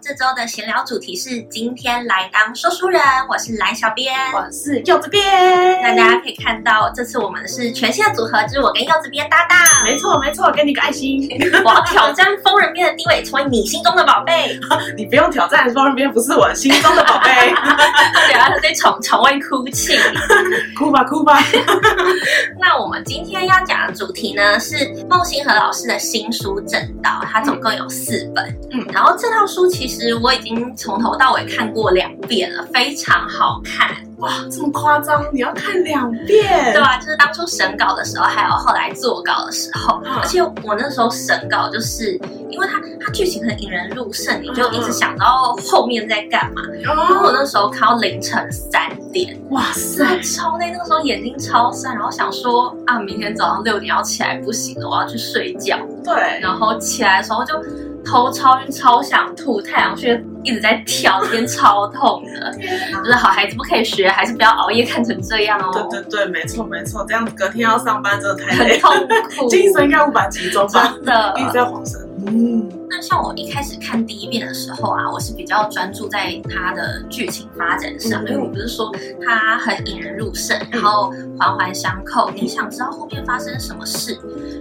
这周的闲聊主题是今天来当说书人，我是蓝小编，我是柚子编。那大家可以看到，这次我们是全新的组合，就是我跟柚子编搭档。没错没错，给你个爱心。我要挑战疯人编的地位，成为你心中的宝贝。你不用挑战，疯人编不是我心中的宝贝。对啊，他在床床外哭泣，哭吧哭吧。那我们今天要讲的主题呢，是孟星河老师的新书《正道》，它总共有四本。嗯，然后这套书其实我已经从头到尾看过两遍了，非常好看。哇，这么夸张？你要看两遍？对啊，就是当初审稿的时候，还有后来做稿的时候。嗯、而且我那时候审稿，就是因为它它剧情很引人入胜，你就一直想到后面在干嘛。嗯、然后我那时候看到凌晨三点，哇塞，超累。那个时候眼睛超酸，然后想说啊，明天早上六点要起来，不行了，我要去睡觉。对，然后起来的时候就。头超晕，超想吐，太阳穴一直在跳，天超痛的。就是好孩子不可以学，还是不要熬夜看成这样哦。对对对，没错没错，这样子隔天要上班真的太累，很痛苦，精神应该无法集中吧？真的，一直在晃神。嗯，那像我一开始看第一遍的时候啊，我是比较专注在它的剧情发展上，嗯、因为我不是说它很引人入胜，然后环环相扣，你想知道后面发生什么事。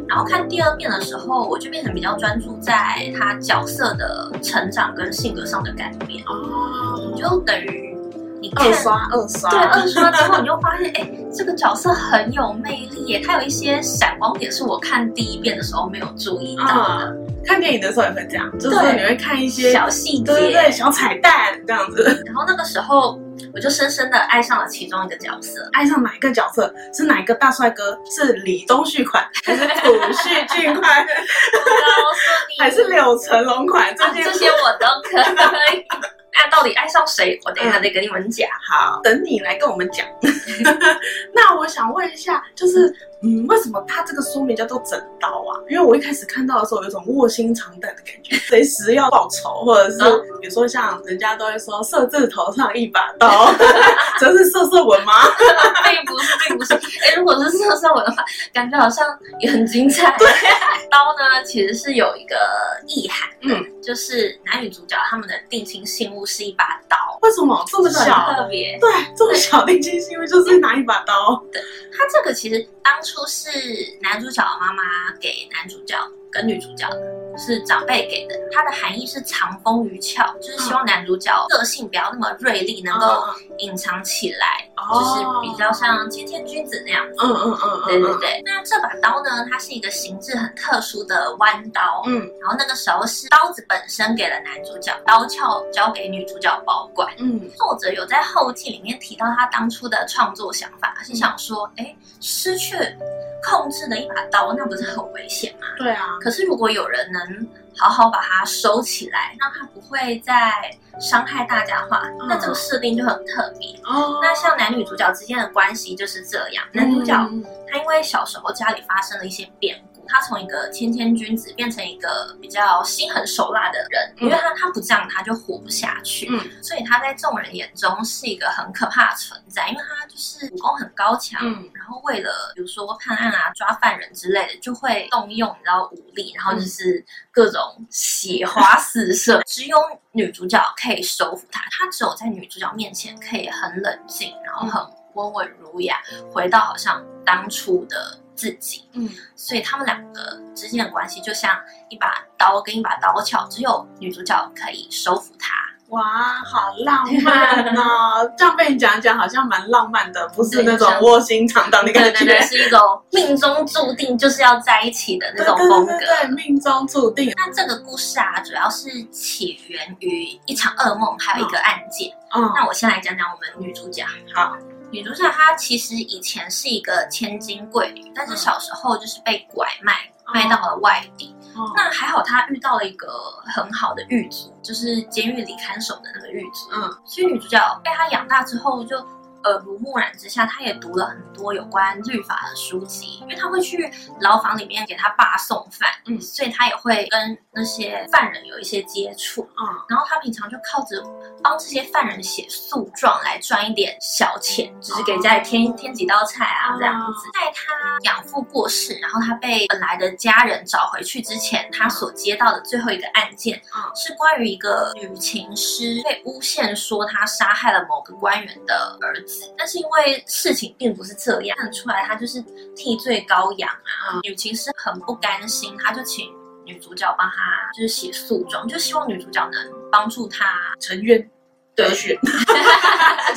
然后看第二遍的时候，我就变成比较专注在他角色的成长跟性格上的改变。哦，就等于。你二刷二刷，对，二刷之后你就发现，哎，这个角色很有魅力耶，他有一些闪光点是我看第一遍的时候没有注意到的。嗯、看电影的时候也会这样，就是你会看一些小细节，对小彩蛋这样子。然后那个时候我就深深的爱上了其中一个角色，爱上哪一个角色？是哪一个大帅哥？是李东旭款 还是朴叙俊款？我告诉你，还是柳成龙款？这些、啊、这些我都可以。那到底爱上谁？我等一下再跟你们讲。好，等你来跟我们讲。那我想问一下，就是。嗯，为什么他这个书名叫做整刀啊？因为我一开始看到的时候，有一种卧薪尝胆的感觉，随时要报仇，或者是比如说像人家都会说“射字头上一把刀”，这是射射文吗？并不是，并不是。哎，如果是射射文的话，感觉好像也很精彩。对，刀呢，其实是有一个意涵，嗯，就是男女主角他们的定情信物是一把刀。为什么这么小？特别对，这么小定情信物就是拿一把刀。对，他这个其实当初。是男主角的妈妈给男主角跟女主角的。是长辈给的，它的含义是藏风于俏，就是希望男主角个性不要那么锐利，能够隐藏起来，就是比较像谦谦君子那样子。嗯嗯嗯，对对对。那这把刀呢，它是一个形制很特殊的弯刀。嗯，然后那个时候是刀子本身给了男主角，刀鞘交给女主角保管。嗯，作者有在后记里面提到他当初的创作想法，是想说，哎，失去控制的一把刀，那不是很危险吗？对啊。可是如果有人能好好把它收起来，让它不会再伤害大家的话，嗯、那这个设定就很特别。哦，那像男女主角之间的关系就是这样，男主角他因为小时候家里发生了一些变故。他从一个谦谦君子变成一个比较心狠手辣的人，因为他他不这样他就活不下去，嗯，所以他在众人眼中是一个很可怕的存在，因为他就是武功很高强，嗯，然后为了比如说判案啊、抓犯人之类的，就会动用你知道武力，然后就是各种血花四射，只有女主角可以收服他，他只有在女主角面前可以很冷静，然后很温文儒雅，回到好像当初的。自己，嗯，所以他们两个之间的关系就像一把刀跟一把刀鞘，只有女主角可以收服他。哇，好浪漫哦！这样被你讲讲，好像蛮浪漫的，不是那种卧薪尝胆的感觉，对对对，是一种命中注定就是要在一起的那种风格。对，对，对，对，命中注定。那这个故事啊，主要是起源于一场噩梦，还有一个案件。嗯，那我先来讲讲我们女主角。好。女主角她其实以前是一个千金贵女，但是小时候就是被拐卖，卖到了外地。那还好她遇到了一个很好的狱卒，就是监狱里看守的那个狱卒。嗯，所以女主角被他养大之后，就耳濡目染之下，他也读了很多有关律法的书籍，因为他会去牢房里面给他爸送饭，嗯，所以他也会跟那些犯人有一些接触，嗯，然后他平常就靠着帮这些犯人写诉状来赚一点小钱，只是给家里添添几道菜啊这样子。在他养父过世，然后他被本来的家人找回去之前，他所接到的最后一个案件，嗯是关于一个女情师被诬陷说他杀害了某个官员的儿子，但是因为事情并不是这样，看得出来他就是替罪羔羊啊。女情师很不甘心，他就请女主角帮他就是写诉状，就希望女主角能帮助他沉冤。得雪，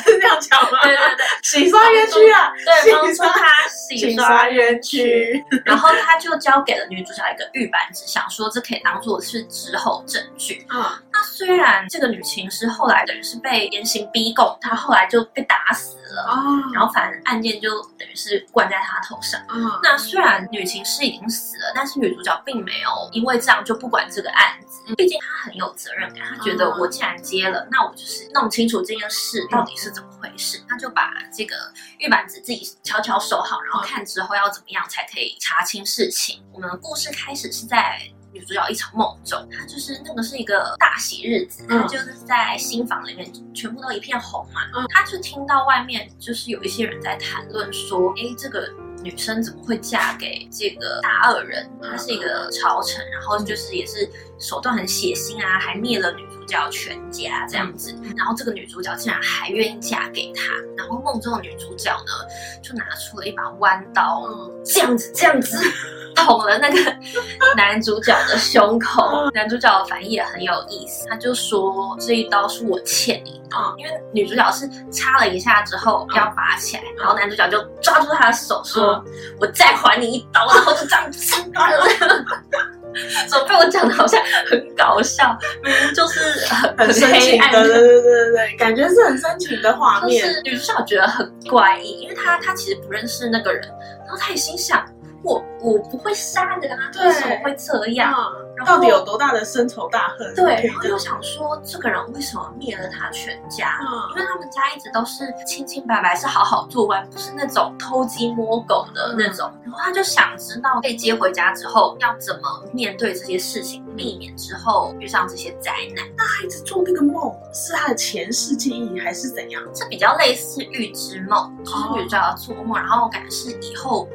是这样讲吗？对对对，洗刷冤屈啊！对，帮助他洗刷冤屈。然后他就交给了女主角一个玉板纸，想说这可以当做是之后证据。嗯，那虽然这个女情师后来等于是被严刑逼供，她后来就被打死了。哦，然后反正案件就等于是灌在他头上。嗯，那虽然女情师已经死了，但是女主角并没有因为这样就不管这个案子。毕竟她很有责任感，她觉得我既然接了，那我就是。弄清楚这件事到底是怎么回事，他就把这个玉板子自己悄悄收好，然后看之后要怎么样才可以查清事情。我们的故事开始是在女主角一场梦中，她就是那个是一个大喜日子，她就是在新房里面全部都一片红嘛，她就听到外面就是有一些人在谈论说，哎，这个女生怎么会嫁给这个大恶人？他是一个朝臣，然后就是也是手段很血腥啊，还灭了女主。角全家这样子，然后这个女主角竟然还愿意嫁给他，然后梦中的女主角呢，就拿出了一把弯刀，这样子这样子捅了那个 男主角的胸口。男主角的反应也很有意思，他就说，这一刀是我欠你的，因为女主角是插了一下之后要拔起来，然后男主角就抓住她的手说：“我再还你一刀。”然后就这样子。怎么被我讲的好像很搞笑？明明就是很很黑暗的，对对对对对，感觉是很深情的画面。就是女主角觉得很怪异，因为她她其实不认识那个人，然后她也心想。我我不会杀人啊，为什么会这样？嗯、到底有多大的深仇大恨？对，然后又想说，这个人为什么灭了他全家？嗯、因为他们家一直都是清清白白，是好好做官，不是那种偷鸡摸狗的那种。嗯、然后他就想知道被接回家之后要怎么面对这些事情，避免之后遇上这些灾难。那他一直做那个梦，是他的前世记忆还是怎样？这比较类似预知梦，就是女主角要做梦，然后我感觉是以后。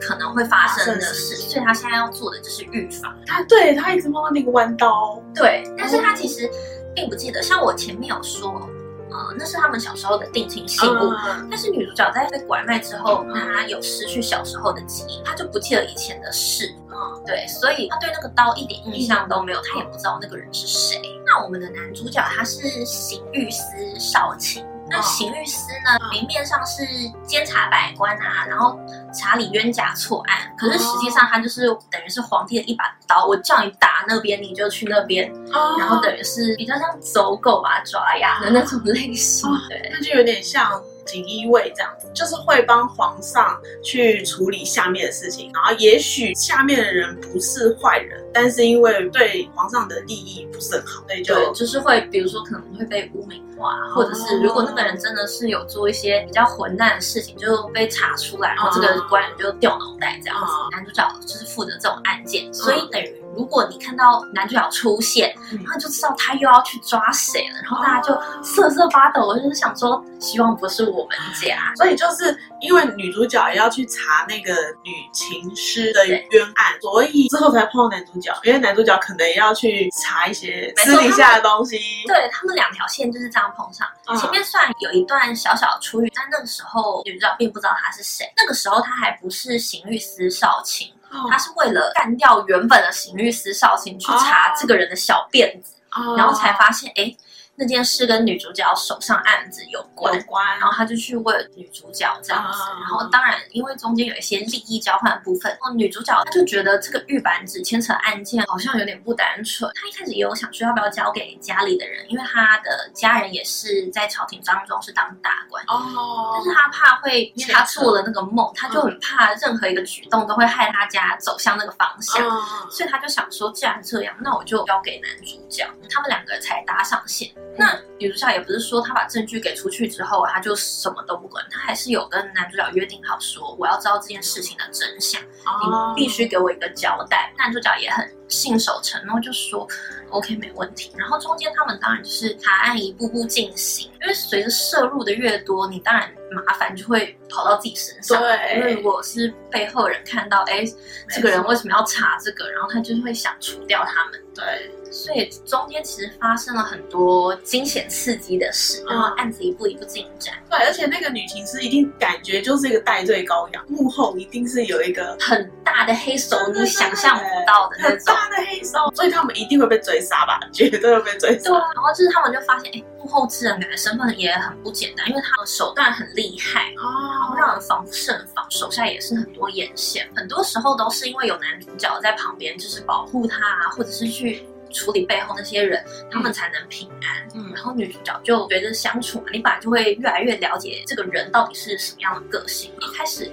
可能会发生的事，所以他现在要做的就是预防。他对他一直摸到那个弯刀，对，但是他其实并不记得。像我前面有说，呃，那是他们小时候的定情信物。嗯、但是女主角在被拐卖之后，她有失去小时候的记忆，她就不记得以前的事。嗯，对，所以她对那个刀一点印象都没有，她也不知道那个人是谁。那我们的男主角他是刑狱司少卿。那刑狱司呢，明面上是监察百官啊，然后查理冤假错案，可是实际上他就是等于是皇帝的一把刀，我叫你打那边你就去那边，然后等于是比较像走狗啊爪牙的那种类型，对，那就有点像。锦衣卫这样子，就是会帮皇上去处理下面的事情，然后也许下面的人不是坏人，但是因为对皇上的利益不是很好，所以就对，就是会比如说可能会被污名化，或者是如果那个人真的是有做一些比较混蛋的事情，就被查出来，然后这个官员就掉脑袋这样子。男主角就是负责这种案件，所以等于。如果你看到男主角出现，然后就知道他又要去抓谁了，然后大家就瑟瑟发抖。我就是想说，希望不是我们家。所以就是因为女主角也要去查那个女情师的冤案，所以之后才碰到男主角。因为男主角可能也要去查一些私底下的东西。对，他们两条线就是这样碰上。前面算有一段小小的出狱，但那个时候女主角并不知道他是谁。那个时候他还不是刑狱司少卿。他是为了干掉原本的刑律司少卿去查这个人的小辫子，然后才发现，哎。那件事跟女主角手上案子有关，有关，然后他就去问女主角这样子，嗯、然后当然因为中间有一些利益交换的部分，哦，女主角她就觉得这个玉板纸牵扯案件好像有点不单纯，她一开始也有想说要不要交给家里的人，因为她的家人也是在朝廷当中是当大官哦，但是她怕会，因为她做了那个梦，她就很怕任何一个举动都会害她家走向那个方向，嗯、所以她就想说，既然这样，那我就交给男主角，他们两个才搭上线。那女主角也不是说她把证据给出去之后，她就什么都不管，她还是有跟男主角约定好说，我要知道这件事情的真相，你必须给我一个交代。男主角也很信守承诺，就说 OK 没问题。然后中间他们当然就是查案一步步进行，因为随着摄入的越多，你当然麻烦就会跑到自己身上。对，因为如果是背后人看到，哎，这个人为什么要查这个，然后他就会想除掉他们。对。所以中间其实发生了很多惊险刺激的事，然后案子一步一步进展。对，而且那个女情师一定感觉就是一个戴罪羔羊，幕后一定是有一个很大的黑手，你想象不到的那种。很大的黑手，所以他们一定会被追杀吧？绝对会被追杀。对啊，然后就是他们就发现，哎，幕后之人感觉身份也很不简单，因为他的手段很厉害，然后让人防不胜防，手下也是很多眼线。很多时候都是因为有男主角在旁边，就是保护他啊，或者是去。处理背后那些人，他们才能平安。嗯，然后女主角就觉得相处嘛，你本来就会越来越了解这个人到底是什么样的个性。一开始。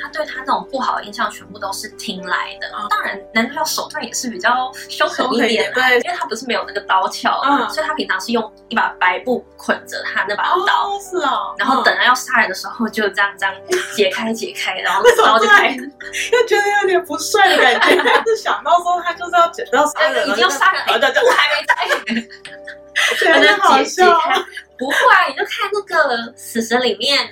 他对他那种不好的印象全部都是听来的，嗯、当然男主角手段也是比较凶狠一点，对，因为他不是没有那个刀鞘，嗯，所以他平常是用一把白布捆着他那把刀，哦，是哦，然后等他要杀人的时候就这样这样解开解开，然后刀就开，又觉得有点不帅的感觉，就想到说他就是要剪刀杀人，已经要杀人，我还没开，他就好笑，不会，你就看那个死神里面。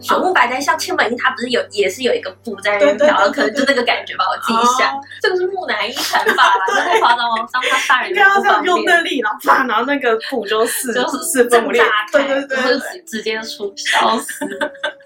朽木白哉像千本樱，他不是有也是有一个布在那边飘，可能就那个感觉吧，我自己想。这个是木乃伊砍法啦，这太夸张了。当他杀人，不要这样用那力，然后啪，然后那个布就四就是四分五裂，对对对，直直接出笑死。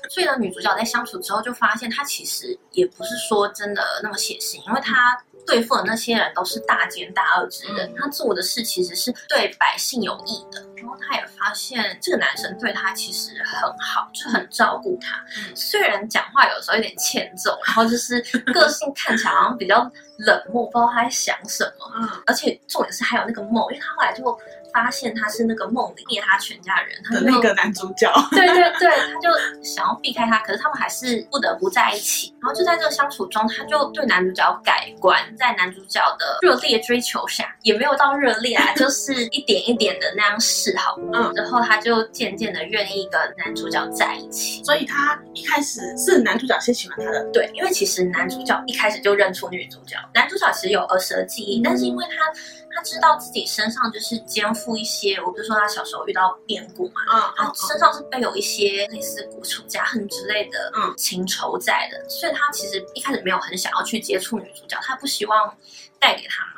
所以呢，女主角在相处之后就发现，她其实也不是说真的那么写腥，因为她。对付的那些人都是大奸大恶之人，他做的事其实是对百姓有益的。然后他也发现这个男生对他其实很好，就很照顾他。虽然讲话有时候有点欠揍，然后就是个性看起来好像比较冷漠，不知道他在想什么。而且重点是还有那个梦，因为他后来就。发现他是那个梦里灭他全家人，他的那个男主角，对对对，他就想要避开他，可是他们还是不得不在一起。然后就在这个相处中，他就对男主角改观，在男主角的热烈追求下，也没有到热烈啊，就是一点一点的那样示好。嗯，然后他就渐渐的愿意跟男主角在一起。所以他一开始是男主角先喜欢他的，对，因为其实男主角一开始就认出女主角。男主角其实有儿时的记忆，嗯、但是因为他。他知道自己身上就是肩负一些，我不是说他小时候遇到变故嘛，嗯，他身上是背有一些类似国仇家恨之类的嗯情仇在的，所以他其实一开始没有很想要去接触女主角，他不希望带给他麻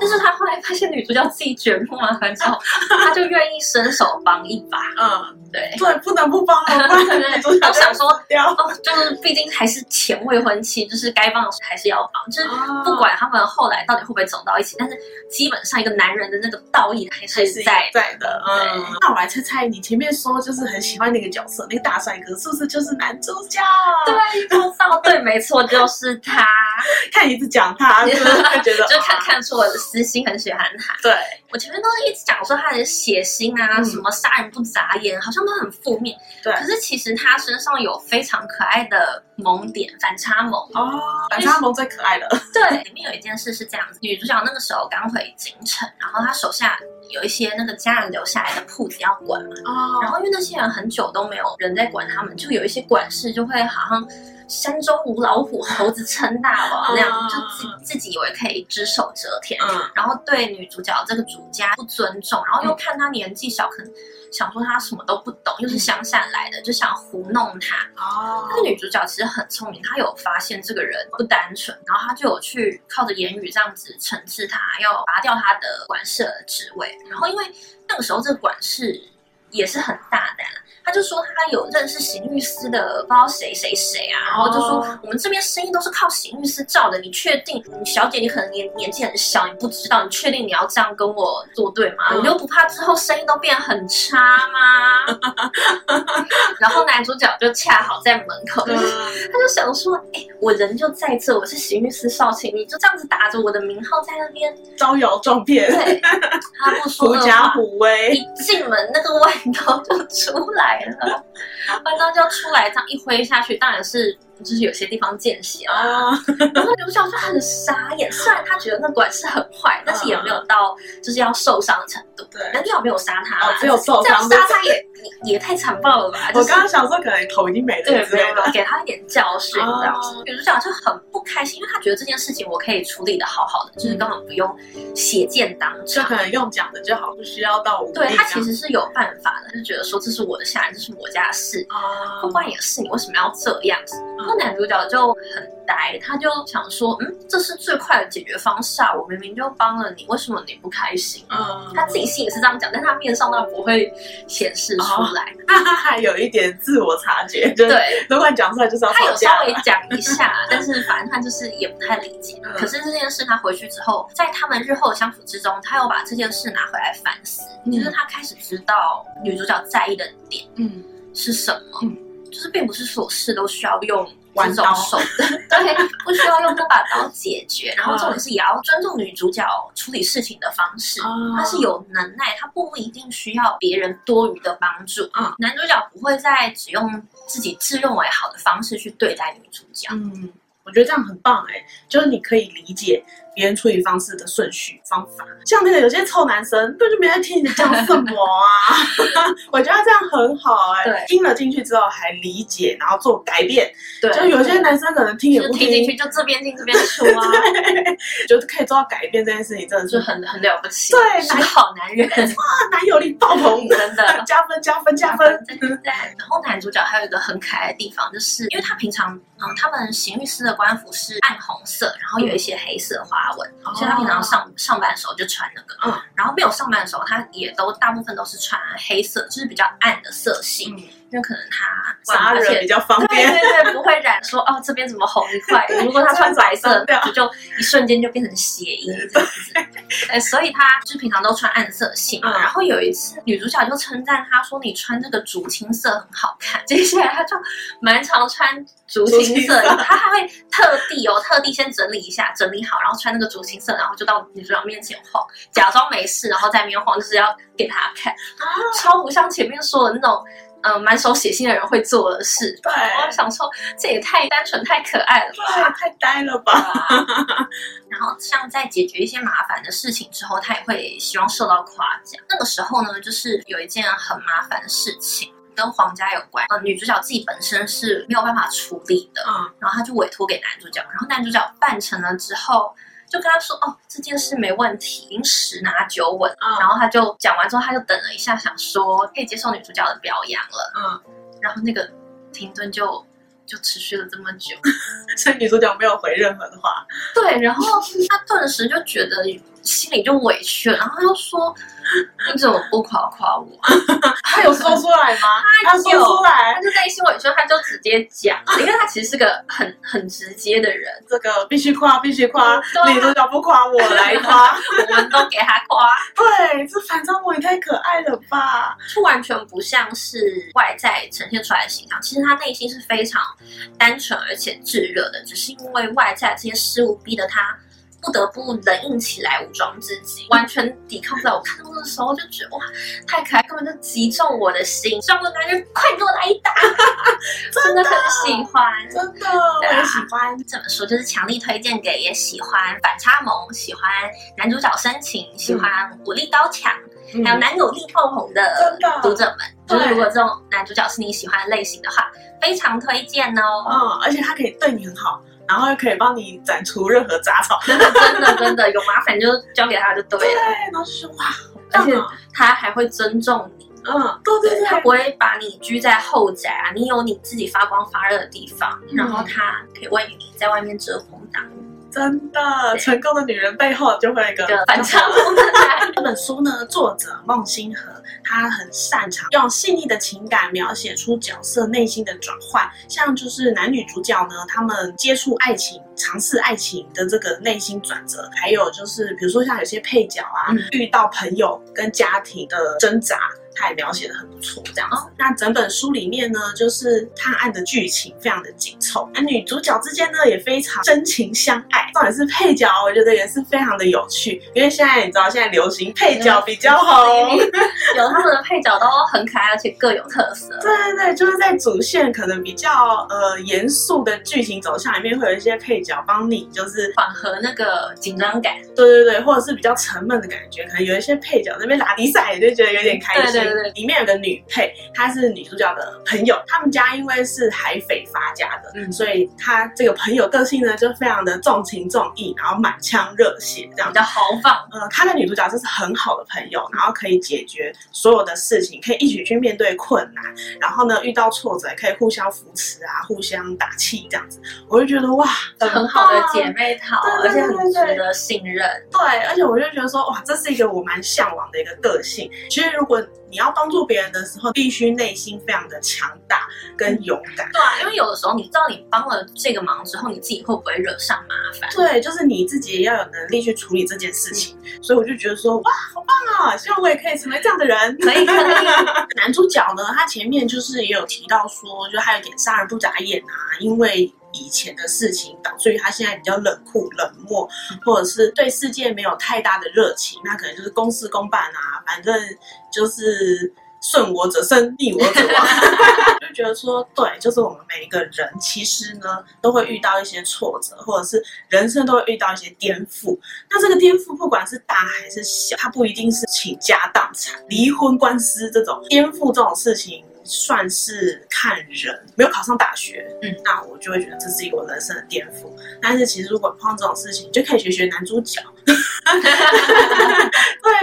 但是他后来发现女主角自己卷入麻烦之后，他就愿意伸手帮一把，嗯，对，对，不能不帮，对对对，我想说，哦，就是毕竟还是前未婚妻，就是该帮的还是要帮，就是不管他们后来到底会不会走到一起，但是。基本上一个男人的那个道义还是在在的，嗯。那我来猜猜，你前面说就是很喜欢那个角色，那个大帅哥是不是就是男主角？对，不知道，对，没错，就是他。看你一直讲他，就会觉得 就看看出我的私心，很喜欢他。对，我前面都是一直讲说他的血腥啊，什么杀人不眨眼，好像都很负面。对，可是其实他身上有非常可爱的萌点，反差萌哦，反差萌最可爱的。对，里面有一件事是这样子，女主角那个时候刚回京城，然后她手下有一些那个家人留下来的铺子要管嘛，哦，然后因为那些人很久都没有人在管他们，就有一些管事就会好像。山中无老虎，猴子称大王那样，就自自己以为可以只手遮天，然后对女主角这个主家不尊重，然后又看她年纪小，可能想说她什么都不懂，又是乡下来的，就想糊弄她。哦，但是女主角其实很聪明，她有发现这个人不单纯，然后她就有去靠着言语这样子惩治他，要拔掉他的管事的职位。然后因为那个时候这个管事也是很大胆。他就说他有认识刑律师的，不知道谁谁谁啊，然后就说我们这边生意都是靠刑律师照的，你确定？你小姐你可能年年纪很小，你不知道，你确定你要这样跟我作对吗？你就不怕之后生意都变很差吗？然后男主角就恰好在门口，他就想说，哎，我人就在这，我是刑狱司少卿，你就这样子打着我的名号在那边招摇撞骗，对，他不说狐假虎威，一进门那个弯刀就出来了，弯刀就出来，这样一挥下去，当然是。就是有些地方见血啊，然后女主角就很傻眼。虽然他觉得那管是很坏，但是也没有到就是要受伤的程度。对，男主角没有杀他，只有受伤。杀他也也太残暴了吧！我刚刚想说，可能头已经没了，对，没有了，给他一点教训这样子。女主角就很不开心，因为她觉得这件事情我可以处理的好好的，就是根本不用血溅当场，就可能用讲的就好，不需要到武力。对，他其实是有办法的，就觉得说这是我的下人，这是我家的事，不关你的事，你为什么要这样子？然后男主角就很呆，他就想说，嗯，这是最快的解决方式啊！我明明就帮了你，为什么你不开心？嗯，他自己心里是这样讲，但他面上当然不会显示出来。他还 有一点自我察觉，对，如果讲出来就是。他有稍微讲一下，但是反正他就是也不太理解。可是这件事他回去之后，在他们日后的相处之中，他又把这件事拿回来反思，就是他开始知道女主角在意的点，嗯，是什么？就是并不是所有事都需要用这种手的，对，不需要用这把刀解决。然后重点是也要尊重女主角处理事情的方式，她是有能耐，她不一定需要别人多余的帮助。嗯，男主角不会再只用自己自认为好的方式去对待女主角。嗯，我觉得这样很棒哎，就是你可以理解。别人处理方式的顺序方法，像那个有些臭男生，根本就没在听你讲什么啊！我觉得这样很好哎、听了进去之后还理解，然后做改变。对，就有些男生可能听也不听进去，就这边进这边出啊，就是可以做到改变这件事情，真的是很很了不起。对，是好男人 哇，男友力爆棚，真的加分加分加分。对对对。然后男主角还有一个很可爱的地方，就是因为他平常嗯，他们刑狱司的官服是暗红色，然后有一些黑色花纹。所以他平常上上班的时候就穿那个，嗯，然后没有上班的时候，他也都大部分都是穿黑色，就是比较暗的色系，嗯、因为可能他杀人比较方便，对对对，不会染说哦这边怎么红一块。如果他穿白色，就就一瞬间就变成血印这样子。哎，所以他就平常都穿暗色系嘛。嗯、然后有一次女主角就称赞他说：“你穿这个竹青色很好看。”接下来他就蛮常穿竹青色，他还会特地哦，特地先整理一下，整理好，然后穿那个竹青色，然后就到女主角面前晃，假装没事，然后在那边晃，就是要给他看，超不像前面说的那种。嗯，满手血腥的人会做的事。对，我想说，这也太单纯、太可爱了吧，太呆了吧。然后，像在解决一些麻烦的事情之后，他也会希望受到夸奖。那个时候呢，就是有一件很麻烦的事情，跟皇家有关。呃，女主角自己本身是没有办法处理的。嗯，然后他就委托给男主角，然后男主角办成了之后。就跟他说哦，这件事没问题，已经十拿九稳。嗯，然后他就讲完之后，他就等了一下，想说可以接受女主角的表扬了。嗯，然后那个停顿就就持续了这么久，所以女主角没有回任何的话。对，然后他顿时就觉得心里就委屈了，然后他就说。你怎么不夸夸我？他有说出来吗？他有说出来，他就内心委屈，他就直接讲，因为他其实是个很很直接的人。这个必须夸，必须夸，你主角不夸我来夸，我们都给他夸。对，这反差萌也太可爱了吧！就完全不像是外在呈现出来的形象，其实他内心是非常单纯而且炙热的，只是因为外在这些事物逼得他。不得不冷硬起来，武装自己，完全抵抗不了。我看到的时候就觉得哇，太可爱，根本就击中我的心。这样的男人，快给我来一打！真的很喜欢，真的，我也喜欢。这本书就是强力推荐给也喜欢反差萌、喜欢男主角深情、喜欢武力高强，还有男友力爆棚的读者们。就是如果这种男主角是你喜欢的类型的话，非常推荐哦。嗯，而且他可以对你很好。然后又可以帮你斩除任何杂草，真的真的真的有麻烦就交给他就对了。对，然后就是哇，而且他还会尊重你，嗯，对对对，他不会把你拘在后宅啊，你有你自己发光发热的地方，嗯、然后他可以为你在外面遮风挡雨。真的，成功的女人背后就会有一个反差。这本书呢，作者孟星河，他很擅长用细腻的情感描写出角色内心的转换，像就是男女主角呢，他们接触爱情。尝试爱情的这个内心转折，还有就是比如说像有些配角啊，嗯、遇到朋友跟家庭的挣扎。他也描写的很不错，这样子。哦、那整本书里面呢，就是探案的剧情非常的紧凑，那女主角之间呢也非常真情相爱。重点是配角，我觉得也是非常的有趣，因为现在你知道现在流行配角比较红，有他们的配角都很可爱，而且各有特色。对对对，就是在主线可能比较呃严肃的剧情走向里面，会有一些配角帮你就是缓和那个紧张感。对对对，或者是比较沉闷的感觉，可能有一些配角那边拉迪赛，就觉得有点开心。对对对。里面有个女配，她是女主角的朋友，他们家因为是海匪发家的，嗯，所以她这个朋友个性呢就非常的重情重义，然后满腔热血，这样比较豪放。呃，她的女主角就是很好的朋友，然后可以解决所有的事情，可以一起去面对困难，然后呢遇到挫折可以互相扶持啊，互相打气这样子，我就觉得哇，很好的姐妹淘，而且很值得信任。对，而且我就觉得说哇，这是一个我蛮向往的一个个性。其实如果你要帮助别人的时候，必须内心非常的强大跟勇敢。对啊，因为有的时候你知道你帮了这个忙之后，你自己会不会惹上麻烦？对，就是你自己也要有能力去处理这件事情。嗯、所以我就觉得说，哇，好棒啊！希望我也可以成为这样的人。可以，可以。男主角呢，他前面就是也有提到说，就他有点杀人不眨眼啊，因为。以前的事情导致于他现在比较冷酷冷漠，或者是对世界没有太大的热情，那可能就是公事公办啊，反正就是顺我者生，逆我者亡。就觉得说，对，就是我们每一个人其实呢都会遇到一些挫折，或者是人生都会遇到一些颠覆。那这个颠覆不管是大还是小，它不一定是倾家荡产、离婚官司这种颠覆这种事情。算是看人，没有考上大学，嗯，那我就会觉得这是一个人生的颠覆。但是其实如果碰到这种事情，就可以学学男主角，对，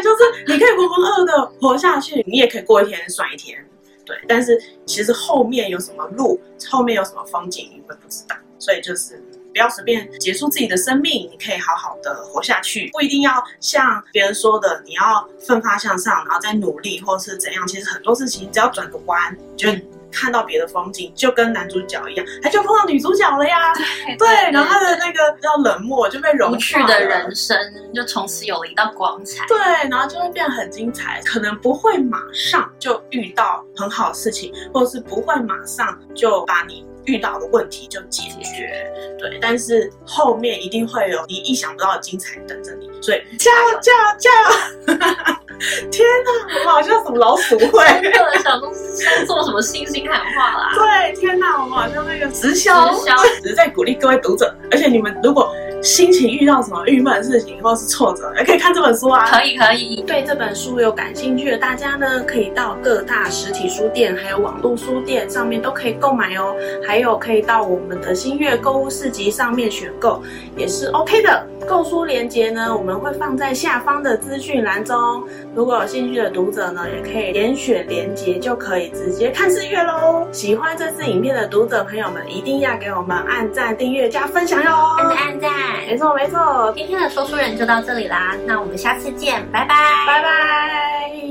就是你可以浑浑噩噩的活下去，你也可以过一天算一天，对。但是其实后面有什么路，后面有什么风景，你会不知道，所以就是。不要随便结束自己的生命，你可以好好的活下去，不一定要像别人说的，你要奋发向上，然后再努力，或是怎样。其实很多事情只要转个弯，就看到别的风景，就跟男主角一样，他就碰到女主角了呀。对，对，对，然后他的那个叫冷漠就被融去，的人生就从此有了一道光彩。对，然后就会变得很精彩，可能不会马上就遇到很好的事情，或者是不会马上就把你。遇到的问题就解决，对，但是后面一定会有你意想不到的精彩等着你，所以加油加油加油！天哪，我们好像什么老鼠会，想做做什么星星喊话啦？对，天哪，我们好像那个直销，直销 只是在鼓励各位读者，而且你们如果。心情遇到什么郁闷的事情或者是挫折，也可以看这本书啊。可以可以。对这本书有感兴趣的大家呢，可以到各大实体书店，还有网络书店上面都可以购买哦。还有可以到我们的新月购物市集上面选购，也是 OK 的。购书链接呢，我们会放在下方的资讯栏中。如果有兴趣的读者呢，也可以点选链接，就可以直接看四月喽。喜欢这支影片的读者朋友们，一定要给我们按赞、订阅、加分享哟！按赞按赞。没错没错，今天的说书人就到这里啦，那我们下次见，拜拜，拜拜。